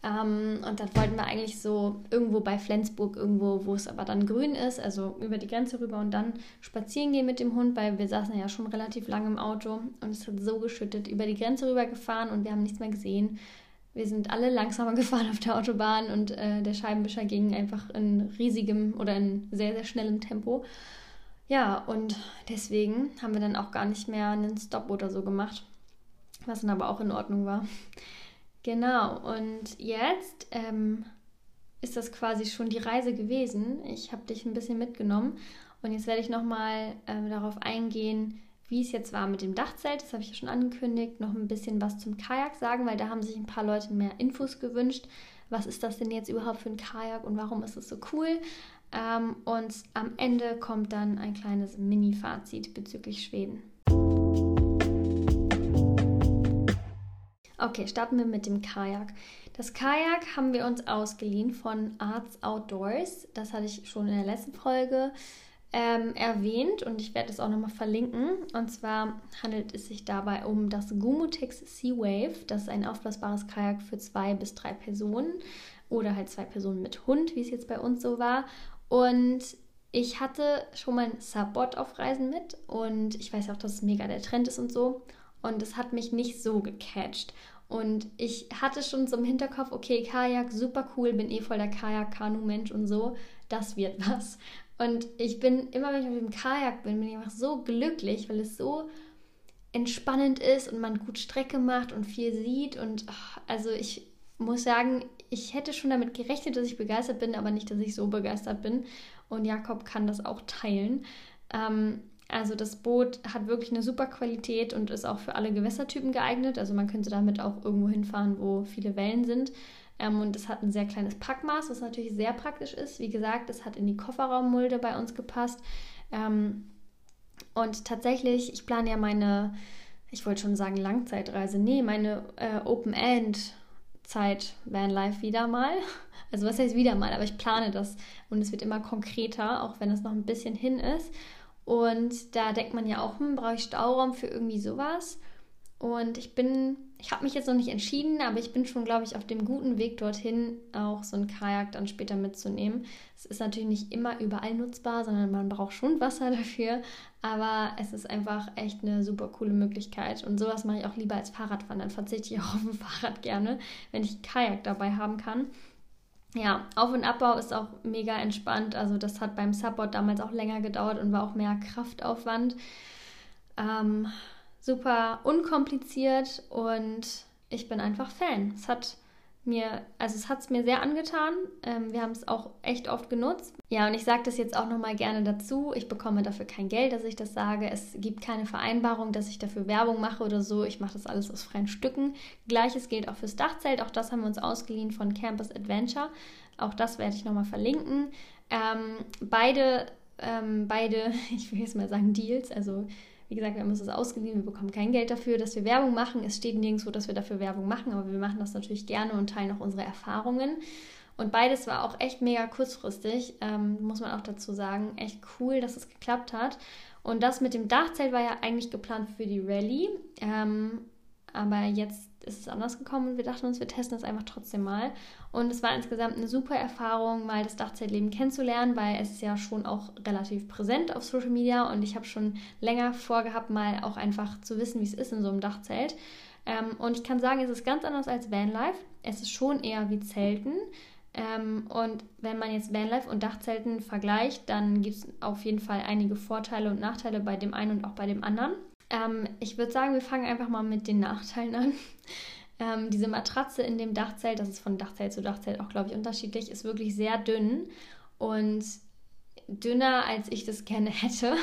Ähm, und dann wollten wir eigentlich so irgendwo bei Flensburg, irgendwo, wo es aber dann grün ist, also über die Grenze rüber und dann spazieren gehen mit dem Hund, weil wir saßen ja schon relativ lange im Auto und es hat so geschüttet, über die Grenze rüber gefahren und wir haben nichts mehr gesehen. Wir sind alle langsamer gefahren auf der Autobahn und äh, der Scheibenwischer ging einfach in riesigem oder in sehr, sehr schnellem Tempo. Ja, und deswegen haben wir dann auch gar nicht mehr einen Stop oder so gemacht, was dann aber auch in Ordnung war. Genau, und jetzt ähm, ist das quasi schon die Reise gewesen. Ich habe dich ein bisschen mitgenommen und jetzt werde ich nochmal ähm, darauf eingehen, wie es jetzt war mit dem Dachzelt. Das habe ich ja schon angekündigt. Noch ein bisschen was zum Kajak sagen, weil da haben sich ein paar Leute mehr Infos gewünscht. Was ist das denn jetzt überhaupt für ein Kajak und warum ist es so cool? Ähm, und am Ende kommt dann ein kleines Mini-Fazit bezüglich Schweden. Okay, starten wir mit dem Kajak. Das Kajak haben wir uns ausgeliehen von Arts Outdoors. Das hatte ich schon in der letzten Folge ähm, erwähnt und ich werde es auch nochmal verlinken. Und zwar handelt es sich dabei um das Gumutex Sea Wave. Das ist ein aufblasbares Kajak für zwei bis drei Personen. oder halt zwei Personen mit Hund, wie es jetzt bei uns so war. Und ich hatte schon mal ein Subbot auf Reisen mit und ich weiß auch, dass es mega der Trend ist und so. Und es hat mich nicht so gecatcht. Und ich hatte schon so im Hinterkopf, okay, Kajak, super cool, bin eh voll der Kajak-Kanu-Mensch und so, das wird was. Und ich bin, immer wenn ich auf dem Kajak bin, bin ich einfach so glücklich, weil es so entspannend ist und man gut Strecke macht und viel sieht. Und ach, also ich muss sagen, ich hätte schon damit gerechnet, dass ich begeistert bin, aber nicht, dass ich so begeistert bin. Und Jakob kann das auch teilen. Ähm, also das Boot hat wirklich eine super Qualität und ist auch für alle Gewässertypen geeignet. Also man könnte damit auch irgendwo hinfahren, wo viele Wellen sind. Ähm, und es hat ein sehr kleines Packmaß, was natürlich sehr praktisch ist. Wie gesagt, es hat in die Kofferraummulde bei uns gepasst. Ähm, und tatsächlich, ich plane ja meine, ich wollte schon sagen Langzeitreise, nee, meine äh, Open-End-Zeit Vanlife wieder mal. Also was heißt wieder mal, aber ich plane das und es wird immer konkreter, auch wenn es noch ein bisschen hin ist. Und da denkt man ja auch, hm, brauche ich Stauraum für irgendwie sowas? Und ich bin, ich habe mich jetzt noch nicht entschieden, aber ich bin schon, glaube ich, auf dem guten Weg dorthin, auch so ein Kajak dann später mitzunehmen. Es ist natürlich nicht immer überall nutzbar, sondern man braucht schon Wasser dafür. Aber es ist einfach echt eine super coole Möglichkeit. Und sowas mache ich auch lieber als Fahrradfahren. Dann verzichte ich auch auf ein Fahrrad gerne, wenn ich Kajak dabei haben kann. Ja, Auf- und Abbau ist auch mega entspannt. Also das hat beim Support damals auch länger gedauert und war auch mehr Kraftaufwand. Ähm, super unkompliziert und ich bin einfach Fan. Es hat mir, also es hat es mir sehr angetan. Ähm, wir haben es auch echt oft genutzt. Ja, und ich sage das jetzt auch nochmal gerne dazu. Ich bekomme dafür kein Geld, dass ich das sage. Es gibt keine Vereinbarung, dass ich dafür Werbung mache oder so. Ich mache das alles aus freien Stücken. Gleiches gilt auch fürs Dachzelt. Auch das haben wir uns ausgeliehen von Campus Adventure. Auch das werde ich nochmal verlinken. Ähm, beide, ähm, beide, ich will jetzt mal sagen Deals, also wie gesagt, wir haben uns das ausgeliehen, wir bekommen kein Geld dafür, dass wir Werbung machen. Es steht nirgendwo, dass wir dafür Werbung machen, aber wir machen das natürlich gerne und teilen auch unsere Erfahrungen. Und beides war auch echt mega kurzfristig, ähm, muss man auch dazu sagen. Echt cool, dass es geklappt hat. Und das mit dem Dachzelt war ja eigentlich geplant für die Rallye. Ähm, aber jetzt ist es anders gekommen und wir dachten uns, wir testen das einfach trotzdem mal. Und es war insgesamt eine super Erfahrung, mal das Dachzeltleben kennenzulernen, weil es ist ja schon auch relativ präsent auf Social Media und ich habe schon länger vorgehabt, mal auch einfach zu wissen, wie es ist in so einem Dachzelt. Ähm, und ich kann sagen, es ist ganz anders als Vanlife. Es ist schon eher wie Zelten. Ähm, und wenn man jetzt Vanlife und Dachzelten vergleicht, dann gibt es auf jeden Fall einige Vorteile und Nachteile bei dem einen und auch bei dem anderen. Ähm, ich würde sagen, wir fangen einfach mal mit den Nachteilen an. Ähm, diese Matratze in dem Dachzelt, das ist von Dachzelt zu Dachzelt auch, glaube ich, unterschiedlich, ist wirklich sehr dünn und dünner, als ich das gerne hätte.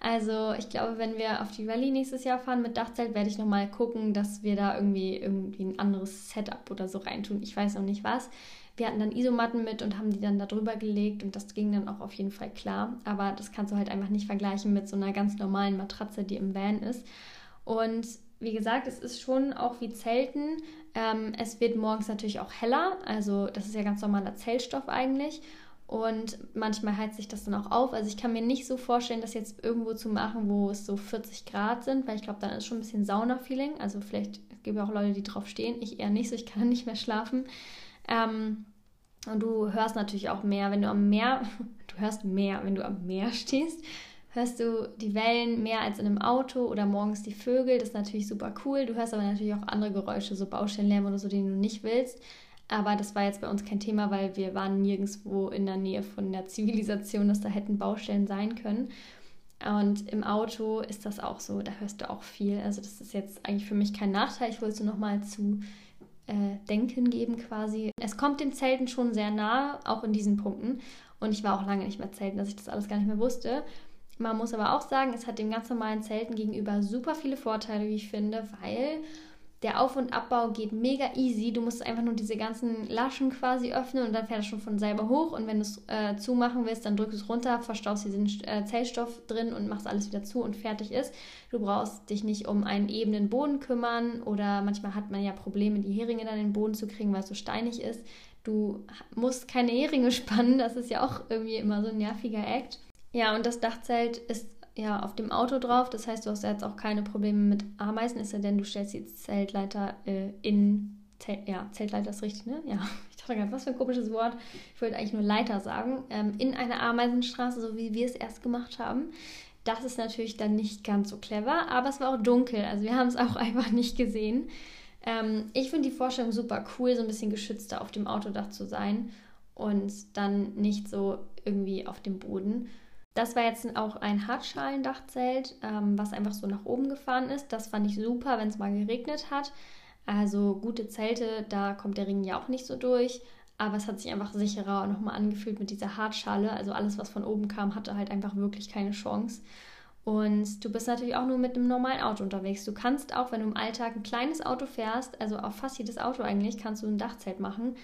Also ich glaube, wenn wir auf die Rallye nächstes Jahr fahren mit Dachzelt, werde ich nochmal gucken, dass wir da irgendwie, irgendwie ein anderes Setup oder so reintun. Ich weiß noch nicht was. Wir hatten dann Isomatten mit und haben die dann da drüber gelegt und das ging dann auch auf jeden Fall klar. Aber das kannst du halt einfach nicht vergleichen mit so einer ganz normalen Matratze, die im Van ist. Und wie gesagt, es ist schon auch wie Zelten. Ähm, es wird morgens natürlich auch heller. Also das ist ja ganz normaler Zeltstoff eigentlich. Und manchmal heizt sich das dann auch auf. Also ich kann mir nicht so vorstellen, das jetzt irgendwo zu machen, wo es so 40 Grad sind, weil ich glaube, dann ist schon ein bisschen Sauna-Feeling. Also vielleicht gibt es auch Leute, die drauf stehen. Ich eher nicht so, ich kann nicht mehr schlafen. Ähm, und du hörst natürlich auch mehr, wenn du am Meer, du hörst mehr, wenn du am Meer stehst, hörst du die Wellen mehr als in einem Auto oder morgens die Vögel. Das ist natürlich super cool. Du hörst aber natürlich auch andere Geräusche, so Baustellenlärm oder so, den du nicht willst. Aber das war jetzt bei uns kein Thema, weil wir waren nirgendwo in der Nähe von der Zivilisation, dass da hätten Baustellen sein können. Und im Auto ist das auch so, da hörst du auch viel. Also das ist jetzt eigentlich für mich kein Nachteil. Ich wollte es nur nochmal zu äh, Denken geben quasi. Es kommt den Zelten schon sehr nah, auch in diesen Punkten. Und ich war auch lange nicht mehr zelten, dass ich das alles gar nicht mehr wusste. Man muss aber auch sagen, es hat dem ganz normalen Zelten gegenüber super viele Vorteile, wie ich finde, weil der Auf- und Abbau geht mega easy. Du musst einfach nur diese ganzen Laschen quasi öffnen und dann fährt es schon von selber hoch. Und wenn du es äh, zumachen willst, dann drückst du es runter, verstaust diesen äh, Zellstoff drin und machst alles wieder zu und fertig ist. Du brauchst dich nicht um einen ebenen Boden kümmern oder manchmal hat man ja Probleme, die Heringe dann in den Boden zu kriegen, weil es so steinig ist. Du musst keine Heringe spannen, das ist ja auch irgendwie immer so ein nerviger Act. Ja, und das Dachzelt ist ja auf dem Auto drauf. Das heißt, du hast jetzt auch keine Probleme mit Ameisen, ist ja denn du stellst die Zeltleiter äh, in Zelt, ja, Zeltleiter ist richtig, ne? Ja, ich dachte gerade, was für ein komisches Wort. Ich wollte eigentlich nur Leiter sagen. Ähm, in eine Ameisenstraße, so wie wir es erst gemacht haben. Das ist natürlich dann nicht ganz so clever, aber es war auch dunkel. Also wir haben es auch einfach nicht gesehen. Ähm, ich finde die Vorstellung super cool, so ein bisschen geschützter auf dem Autodach zu sein und dann nicht so irgendwie auf dem Boden. Das war jetzt auch ein Hartschalendachzelt, ähm, was einfach so nach oben gefahren ist. Das fand ich super, wenn es mal geregnet hat. Also gute Zelte, da kommt der Ring ja auch nicht so durch. Aber es hat sich einfach sicherer nochmal angefühlt mit dieser Hartschale. Also alles, was von oben kam, hatte halt einfach wirklich keine Chance. Und du bist natürlich auch nur mit einem normalen Auto unterwegs. Du kannst auch, wenn du im Alltag ein kleines Auto fährst, also auf fast jedes Auto eigentlich, kannst du ein Dachzelt machen.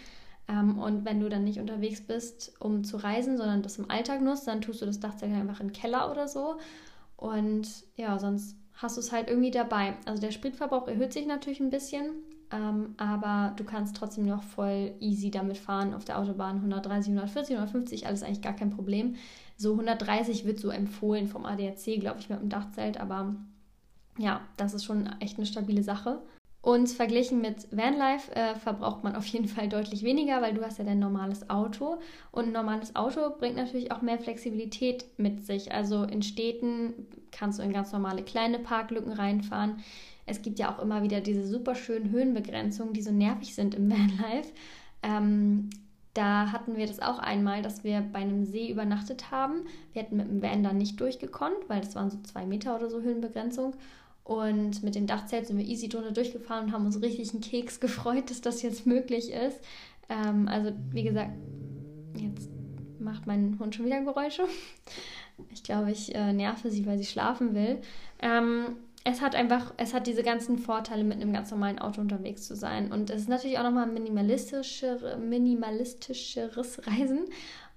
Ähm, und wenn du dann nicht unterwegs bist, um zu reisen, sondern das im Alltag nutzt, dann tust du das Dachzelt einfach in den Keller oder so. Und ja, sonst hast du es halt irgendwie dabei. Also der Spritverbrauch erhöht sich natürlich ein bisschen, ähm, aber du kannst trotzdem noch voll easy damit fahren auf der Autobahn. 130, 140, 150, alles eigentlich gar kein Problem. So 130 wird so empfohlen vom ADAC, glaube ich, mit dem Dachzelt, aber ja, das ist schon echt eine stabile Sache. Und verglichen mit Vanlife äh, verbraucht man auf jeden Fall deutlich weniger, weil du hast ja dein normales Auto. Und ein normales Auto bringt natürlich auch mehr Flexibilität mit sich. Also in Städten kannst du in ganz normale kleine Parklücken reinfahren. Es gibt ja auch immer wieder diese super schönen Höhenbegrenzungen, die so nervig sind im Vanlife. Ähm, da hatten wir das auch einmal, dass wir bei einem See übernachtet haben. Wir hätten mit dem Van da nicht durchgekonnt, weil das waren so zwei Meter oder so Höhenbegrenzung. Und mit dem Dachzelt sind wir easy drunter durchgefahren und haben uns richtig einen Keks gefreut, dass das jetzt möglich ist. Ähm, also, wie gesagt, jetzt macht mein Hund schon wieder Geräusche. Ich glaube, ich äh, nerve sie, weil sie schlafen will. Ähm, es hat einfach, es hat diese ganzen Vorteile, mit einem ganz normalen Auto unterwegs zu sein. Und es ist natürlich auch nochmal minimalistischer, minimalistischeres Reisen.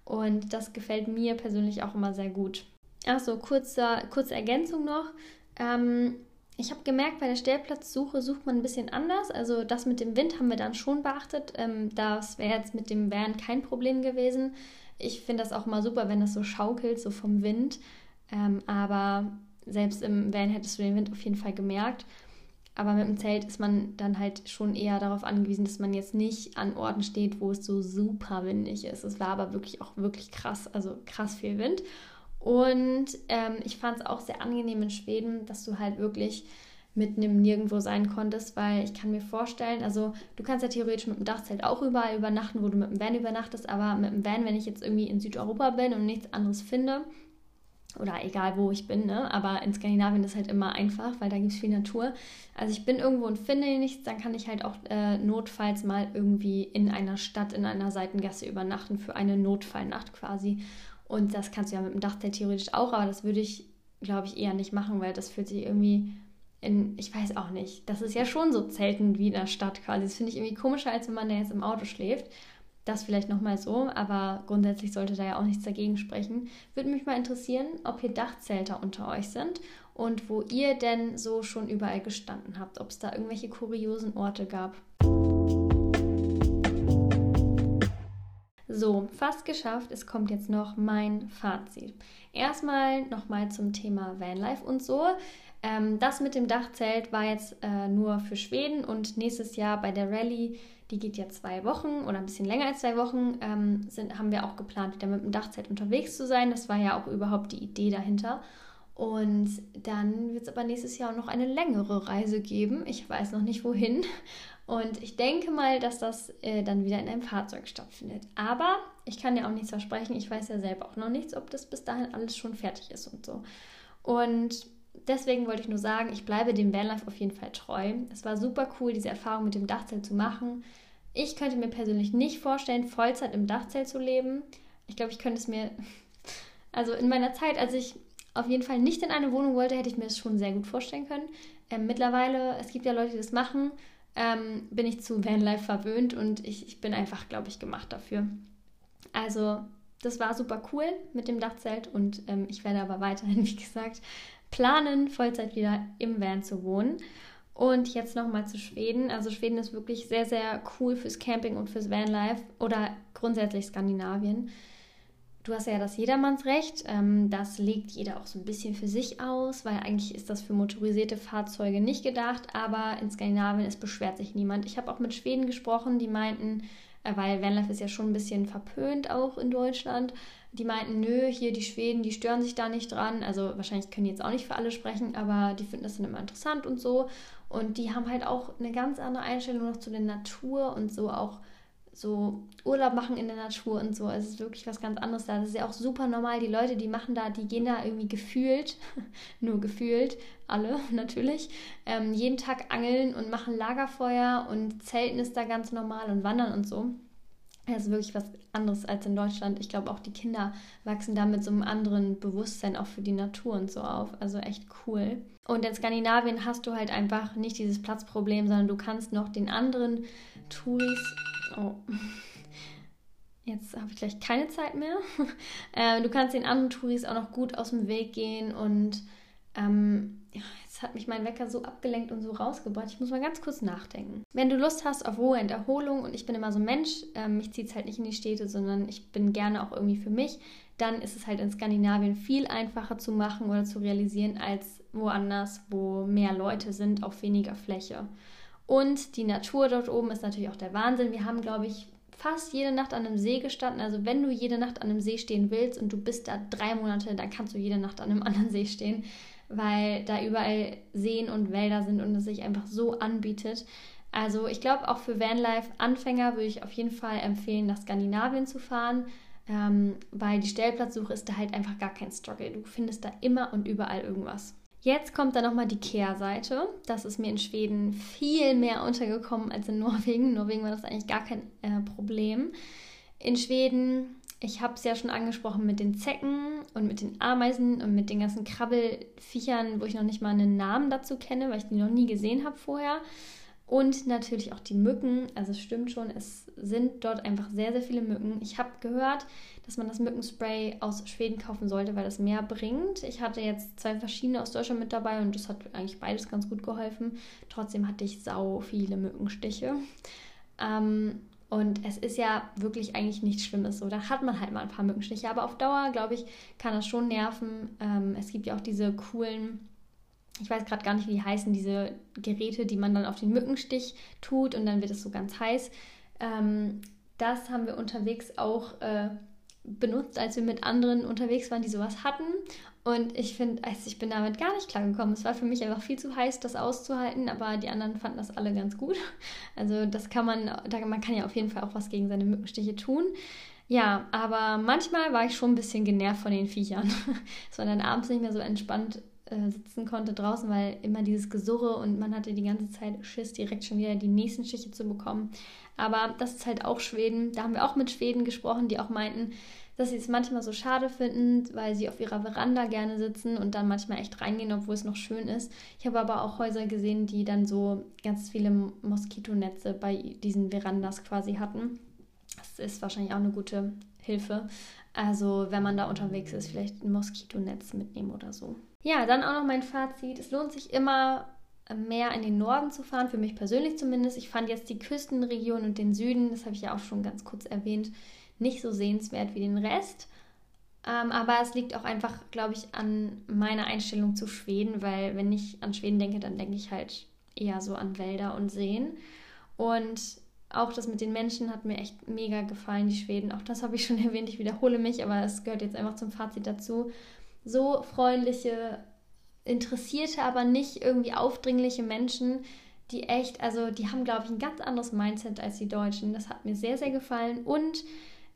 Und das gefällt mir persönlich auch immer sehr gut. Achso, kurze, kurze Ergänzung noch. Ähm, ich habe gemerkt, bei der Stellplatzsuche sucht man ein bisschen anders. Also das mit dem Wind haben wir dann schon beachtet. Ähm, das wäre jetzt mit dem Van kein Problem gewesen. Ich finde das auch mal super, wenn das so schaukelt, so vom Wind. Ähm, aber selbst im Van hättest du den Wind auf jeden Fall gemerkt. Aber mit dem Zelt ist man dann halt schon eher darauf angewiesen, dass man jetzt nicht an Orten steht, wo es so super windig ist. Es war aber wirklich auch wirklich krass, also krass viel Wind. Und ähm, ich fand es auch sehr angenehm in Schweden, dass du halt wirklich mitten im Nirgendwo sein konntest, weil ich kann mir vorstellen, also du kannst ja theoretisch mit dem Dachzelt auch überall übernachten, wo du mit dem Van übernachtest, aber mit dem Van, wenn ich jetzt irgendwie in Südeuropa bin und nichts anderes finde, oder egal wo ich bin, ne? aber in Skandinavien ist halt immer einfach, weil da gibt es viel Natur. Also ich bin irgendwo und finde nichts, dann kann ich halt auch äh, notfalls mal irgendwie in einer Stadt, in einer Seitengasse übernachten für eine Notfallnacht quasi. Und das kannst du ja mit dem Dachzelt theoretisch auch, aber das würde ich, glaube ich, eher nicht machen, weil das fühlt sich irgendwie in, ich weiß auch nicht, das ist ja schon so Zelten wie in der Stadt quasi. Das finde ich irgendwie komischer, als wenn man da jetzt im Auto schläft. Das vielleicht nochmal so, aber grundsätzlich sollte da ja auch nichts dagegen sprechen. Würde mich mal interessieren, ob hier Dachzelter unter euch sind und wo ihr denn so schon überall gestanden habt, ob es da irgendwelche kuriosen Orte gab. So, fast geschafft. Es kommt jetzt noch mein Fazit. Erstmal nochmal zum Thema Vanlife und so. Ähm, das mit dem Dachzelt war jetzt äh, nur für Schweden und nächstes Jahr bei der Rallye, die geht ja zwei Wochen oder ein bisschen länger als zwei Wochen, ähm, sind, haben wir auch geplant, wieder mit dem Dachzelt unterwegs zu sein. Das war ja auch überhaupt die Idee dahinter. Und dann wird es aber nächstes Jahr auch noch eine längere Reise geben. Ich weiß noch nicht wohin. Und ich denke mal, dass das äh, dann wieder in einem Fahrzeug stattfindet. Aber ich kann ja auch nichts versprechen. Ich weiß ja selber auch noch nichts, ob das bis dahin alles schon fertig ist und so. Und deswegen wollte ich nur sagen, ich bleibe dem Vanlife auf jeden Fall treu. Es war super cool, diese Erfahrung mit dem Dachzelt zu machen. Ich könnte mir persönlich nicht vorstellen, Vollzeit im Dachzelt zu leben. Ich glaube, ich könnte es mir, also in meiner Zeit, als ich auf jeden Fall nicht in eine Wohnung wollte, hätte ich mir das schon sehr gut vorstellen können. Ähm, mittlerweile, es gibt ja Leute, die das machen ähm, bin ich zu Vanlife verwöhnt und ich, ich bin einfach, glaube ich, gemacht dafür. Also das war super cool mit dem Dachzelt und ähm, ich werde aber weiterhin, wie gesagt, planen, Vollzeit wieder im Van zu wohnen. Und jetzt nochmal zu Schweden. Also Schweden ist wirklich sehr, sehr cool fürs Camping und fürs Vanlife oder grundsätzlich Skandinavien. Du hast ja das Jedermannsrecht. Ähm, das legt jeder auch so ein bisschen für sich aus, weil eigentlich ist das für motorisierte Fahrzeuge nicht gedacht. Aber in Skandinavien, es beschwert sich niemand. Ich habe auch mit Schweden gesprochen, die meinten, äh, weil Vanlife ist ja schon ein bisschen verpönt auch in Deutschland. Die meinten, nö, hier die Schweden, die stören sich da nicht dran. Also wahrscheinlich können die jetzt auch nicht für alle sprechen, aber die finden das dann immer interessant und so. Und die haben halt auch eine ganz andere Einstellung noch zu der Natur und so auch so Urlaub machen in der Natur und so. Es ist wirklich was ganz anderes da. Das ist ja auch super normal. Die Leute, die machen da, die gehen da irgendwie gefühlt, nur gefühlt, alle natürlich, ähm, jeden Tag angeln und machen Lagerfeuer und Zelten ist da ganz normal und wandern und so. Das ist wirklich was anderes als in Deutschland. Ich glaube, auch die Kinder wachsen da mit so einem anderen Bewusstsein auch für die Natur und so auf. Also echt cool. Und in Skandinavien hast du halt einfach nicht dieses Platzproblem, sondern du kannst noch den anderen Touris Oh. Jetzt habe ich gleich keine Zeit mehr. äh, du kannst den anderen Touris auch noch gut aus dem Weg gehen und ähm, ja, jetzt hat mich mein Wecker so abgelenkt und so rausgebracht. Ich muss mal ganz kurz nachdenken. Wenn du Lust hast auf Ruhe und Erholung und ich bin immer so ein Mensch, ähm, mich zieht es halt nicht in die Städte, sondern ich bin gerne auch irgendwie für mich, dann ist es halt in Skandinavien viel einfacher zu machen oder zu realisieren als woanders, wo mehr Leute sind auf weniger Fläche. Und die Natur dort oben ist natürlich auch der Wahnsinn. Wir haben, glaube ich, fast jede Nacht an einem See gestanden. Also wenn du jede Nacht an einem See stehen willst und du bist da drei Monate, dann kannst du jede Nacht an einem anderen See stehen, weil da überall Seen und Wälder sind und es sich einfach so anbietet. Also ich glaube, auch für Vanlife-Anfänger würde ich auf jeden Fall empfehlen, nach Skandinavien zu fahren, ähm, weil die Stellplatzsuche ist da halt einfach gar kein Struggle. Du findest da immer und überall irgendwas. Jetzt kommt dann nochmal die Kehrseite. Das ist mir in Schweden viel mehr untergekommen als in Norwegen. In Norwegen war das eigentlich gar kein äh, Problem. In Schweden, ich habe es ja schon angesprochen mit den Zecken und mit den Ameisen und mit den ganzen Krabbelfiechern, wo ich noch nicht mal einen Namen dazu kenne, weil ich die noch nie gesehen habe vorher. Und natürlich auch die Mücken. Also es stimmt schon, es sind dort einfach sehr, sehr viele Mücken. Ich habe gehört, dass man das Mückenspray aus Schweden kaufen sollte, weil das mehr bringt. Ich hatte jetzt zwei verschiedene aus Deutschland mit dabei und das hat eigentlich beides ganz gut geholfen. Trotzdem hatte ich sau viele Mückenstiche. Ähm, und es ist ja wirklich eigentlich nichts Schlimmes so. Da hat man halt mal ein paar Mückenstiche. Aber auf Dauer, glaube ich, kann das schon nerven. Ähm, es gibt ja auch diese coolen, ich weiß gerade gar nicht, wie heißen, diese Geräte, die man dann auf den Mückenstich tut und dann wird es so ganz heiß. Ähm, das haben wir unterwegs auch äh, benutzt, als wir mit anderen unterwegs waren, die sowas hatten. Und ich finde, also ich bin damit gar nicht klargekommen. Es war für mich einfach viel zu heiß, das auszuhalten, aber die anderen fanden das alle ganz gut. Also das kann man, da, man kann ja auf jeden Fall auch was gegen seine Mückenstiche tun. Ja, aber manchmal war ich schon ein bisschen genervt von den Viechern. Dass man dann abends nicht mehr so entspannt äh, sitzen konnte draußen, weil immer dieses Gesurre und man hatte die ganze Zeit Schiss, direkt schon wieder die nächsten Stiche zu bekommen. Aber das ist halt auch Schweden. Da haben wir auch mit Schweden gesprochen, die auch meinten, dass sie es manchmal so schade finden, weil sie auf ihrer Veranda gerne sitzen und dann manchmal echt reingehen, obwohl es noch schön ist. Ich habe aber auch Häuser gesehen, die dann so ganz viele Moskitonetze bei diesen Verandas quasi hatten. Das ist wahrscheinlich auch eine gute Hilfe. Also wenn man da unterwegs ist, vielleicht ein Moskitonetz mitnehmen oder so. Ja, dann auch noch mein Fazit. Es lohnt sich immer mehr in den Norden zu fahren, für mich persönlich zumindest. Ich fand jetzt die Küstenregion und den Süden, das habe ich ja auch schon ganz kurz erwähnt, nicht so sehenswert wie den Rest. Ähm, aber es liegt auch einfach, glaube ich, an meiner Einstellung zu Schweden, weil wenn ich an Schweden denke, dann denke ich halt eher so an Wälder und Seen. Und auch das mit den Menschen hat mir echt mega gefallen, die Schweden. Auch das habe ich schon erwähnt, ich wiederhole mich, aber es gehört jetzt einfach zum Fazit dazu. So freundliche, interessierte, aber nicht irgendwie aufdringliche Menschen, die echt, also die haben, glaube ich, ein ganz anderes Mindset als die Deutschen. Das hat mir sehr, sehr gefallen. Und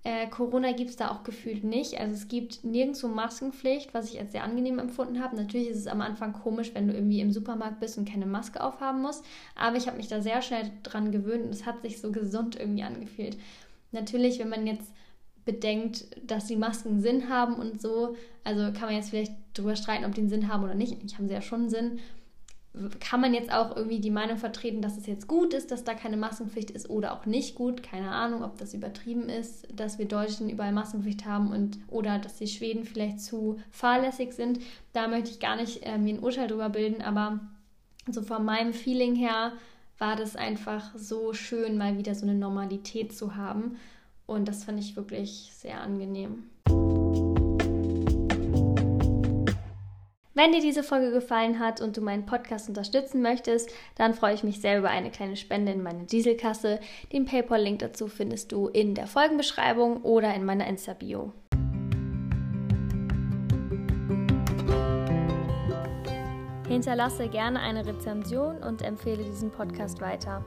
äh, Corona gibt es da auch gefühlt nicht. Also es gibt nirgendwo Maskenpflicht, was ich als sehr angenehm empfunden habe. Natürlich ist es am Anfang komisch, wenn du irgendwie im Supermarkt bist und keine Maske aufhaben musst. Aber ich habe mich da sehr schnell dran gewöhnt und es hat sich so gesund irgendwie angefühlt. Natürlich, wenn man jetzt bedenkt, dass die Masken Sinn haben und so, also kann man jetzt vielleicht drüber streiten, ob die einen Sinn haben oder nicht. Eigentlich haben sie ja schon Sinn kann man jetzt auch irgendwie die Meinung vertreten, dass es jetzt gut ist, dass da keine Maskenpflicht ist oder auch nicht gut. Keine Ahnung, ob das übertrieben ist, dass wir Deutschen überall Maskenpflicht haben und oder dass die Schweden vielleicht zu fahrlässig sind. Da möchte ich gar nicht äh, mir ein Urteil drüber bilden, aber so von meinem Feeling her war das einfach so schön, mal wieder so eine Normalität zu haben. Und das fand ich wirklich sehr angenehm. Wenn dir diese Folge gefallen hat und du meinen Podcast unterstützen möchtest, dann freue ich mich sehr über eine kleine Spende in meine Dieselkasse. Den PayPal-Link dazu findest du in der Folgenbeschreibung oder in meiner Insta-Bio. Hinterlasse gerne eine Rezension und empfehle diesen Podcast weiter.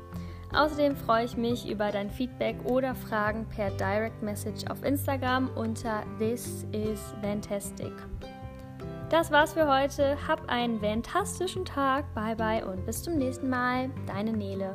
Außerdem freue ich mich über dein Feedback oder Fragen per Direct Message auf Instagram unter This is Fantastic. Das war's für heute. Hab einen fantastischen Tag. Bye bye und bis zum nächsten Mal. Deine Nele.